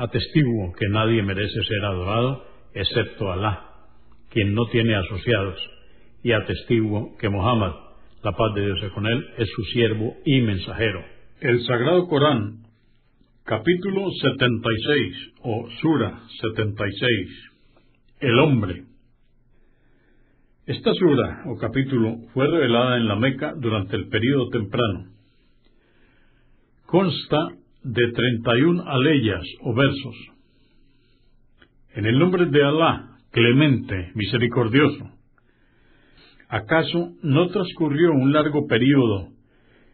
Atestiguo que nadie merece ser adorado excepto Alá, quien no tiene asociados y atestiguo que Mohammed, la paz de Dios es con él, es su siervo y mensajero. El Sagrado Corán, capítulo 76 o Sura 76, el hombre. Esta sura o capítulo fue revelada en la Meca durante el período temprano. Consta de 31 aleyas o versos. En el nombre de Alá, clemente, misericordioso, ¿Acaso no transcurrió un largo período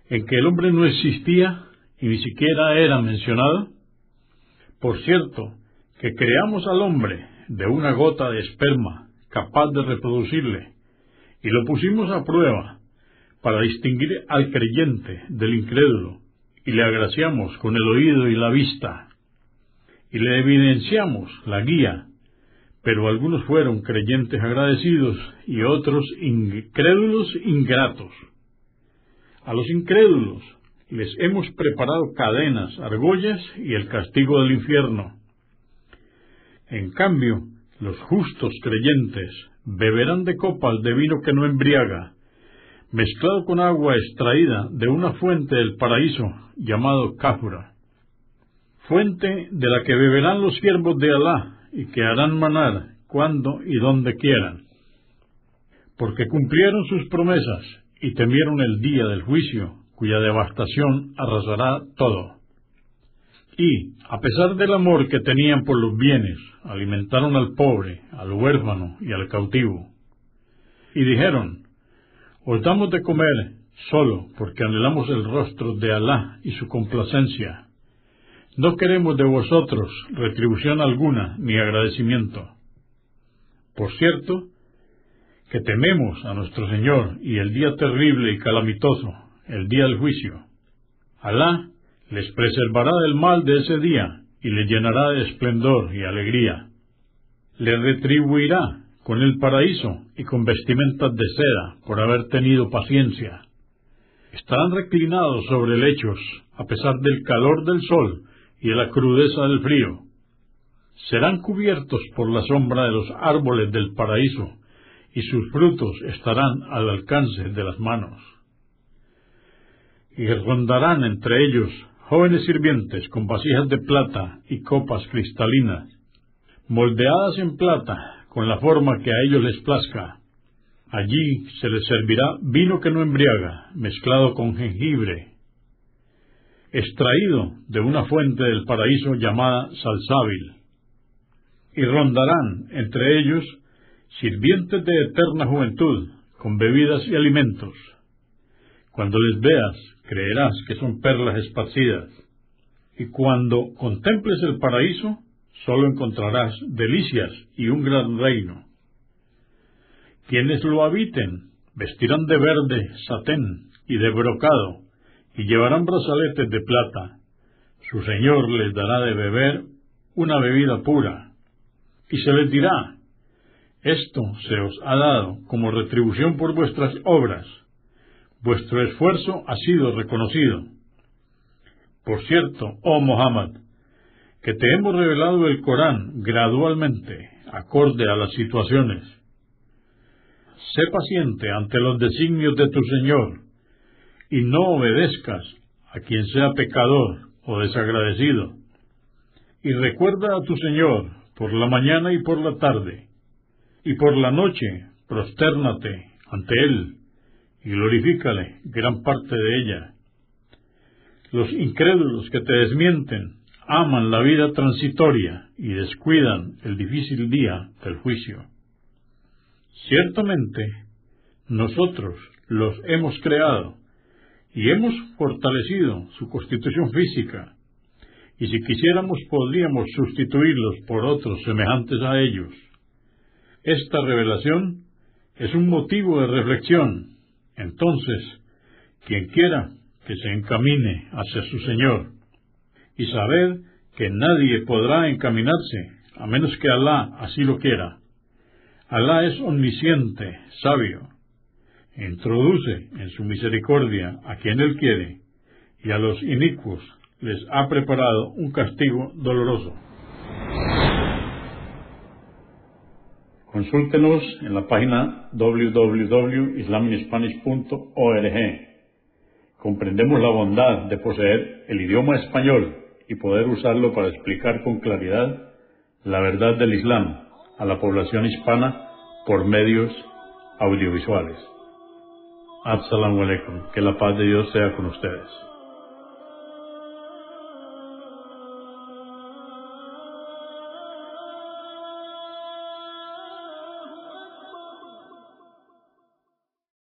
en que el hombre no existía y ni siquiera era mencionado? Por cierto, que creamos al hombre de una gota de esperma capaz de reproducirle y lo pusimos a prueba para distinguir al creyente del incrédulo y le agraciamos con el oído y la vista y le evidenciamos la guía pero algunos fueron creyentes agradecidos y otros incrédulos ingratos. A los incrédulos les hemos preparado cadenas, argollas y el castigo del infierno. En cambio, los justos creyentes beberán de copas de vino que no embriaga, mezclado con agua extraída de una fuente del paraíso llamado Cáfura, fuente de la que beberán los siervos de Alá y que harán manar cuando y donde quieran, porque cumplieron sus promesas y temieron el día del juicio, cuya devastación arrasará todo. Y, a pesar del amor que tenían por los bienes, alimentaron al pobre, al huérfano y al cautivo. Y dijeron, os damos de comer solo porque anhelamos el rostro de Alá y su complacencia no queremos de vosotros retribución alguna ni agradecimiento. Por cierto, que tememos a nuestro Señor y el día terrible y calamitoso, el día del juicio. Alá les preservará del mal de ese día y les llenará de esplendor y alegría. Les retribuirá con el paraíso y con vestimentas de seda por haber tenido paciencia. Estarán reclinados sobre lechos a pesar del calor del sol y de la crudeza del frío. Serán cubiertos por la sombra de los árboles del paraíso, y sus frutos estarán al alcance de las manos. Y rondarán entre ellos jóvenes sirvientes con vasijas de plata y copas cristalinas, moldeadas en plata con la forma que a ellos les plazca. Allí se les servirá vino que no embriaga, mezclado con jengibre, extraído de una fuente del paraíso llamada salsábil, y rondarán entre ellos sirvientes de eterna juventud, con bebidas y alimentos. Cuando les veas, creerás que son perlas esparcidas, y cuando contemples el paraíso, solo encontrarás delicias y un gran reino. Quienes lo habiten vestirán de verde, satén y de brocado, y llevarán brazaletes de plata. Su Señor les dará de beber una bebida pura, y se les dirá, esto se os ha dado como retribución por vuestras obras, vuestro esfuerzo ha sido reconocido. Por cierto, oh Muhammad, que te hemos revelado el Corán gradualmente, acorde a las situaciones. Sé paciente ante los designios de tu Señor, y no obedezcas a quien sea pecador o desagradecido. Y recuerda a tu Señor por la mañana y por la tarde, y por la noche prostérnate ante Él y glorifícale gran parte de ella. Los incrédulos que te desmienten aman la vida transitoria y descuidan el difícil día del juicio. Ciertamente, nosotros los hemos creado y hemos fortalecido su constitución física, y si quisiéramos podríamos sustituirlos por otros semejantes a ellos. Esta revelación es un motivo de reflexión. Entonces, quien quiera que se encamine hacia su Señor, y saber que nadie podrá encaminarse a menos que Alá así lo quiera. Alá es omnisciente, sabio, introduce en su misericordia a quien Él quiere, y a los inicuos les ha preparado un castigo doloroso. Consúltenos en la página www.islaminspanish.org. Comprendemos la bondad de poseer el idioma español y poder usarlo para explicar con claridad la verdad del Islam a la población hispana por medios audiovisuales. Assalamu alaikum. Que la paz de Dios sea con ustedes.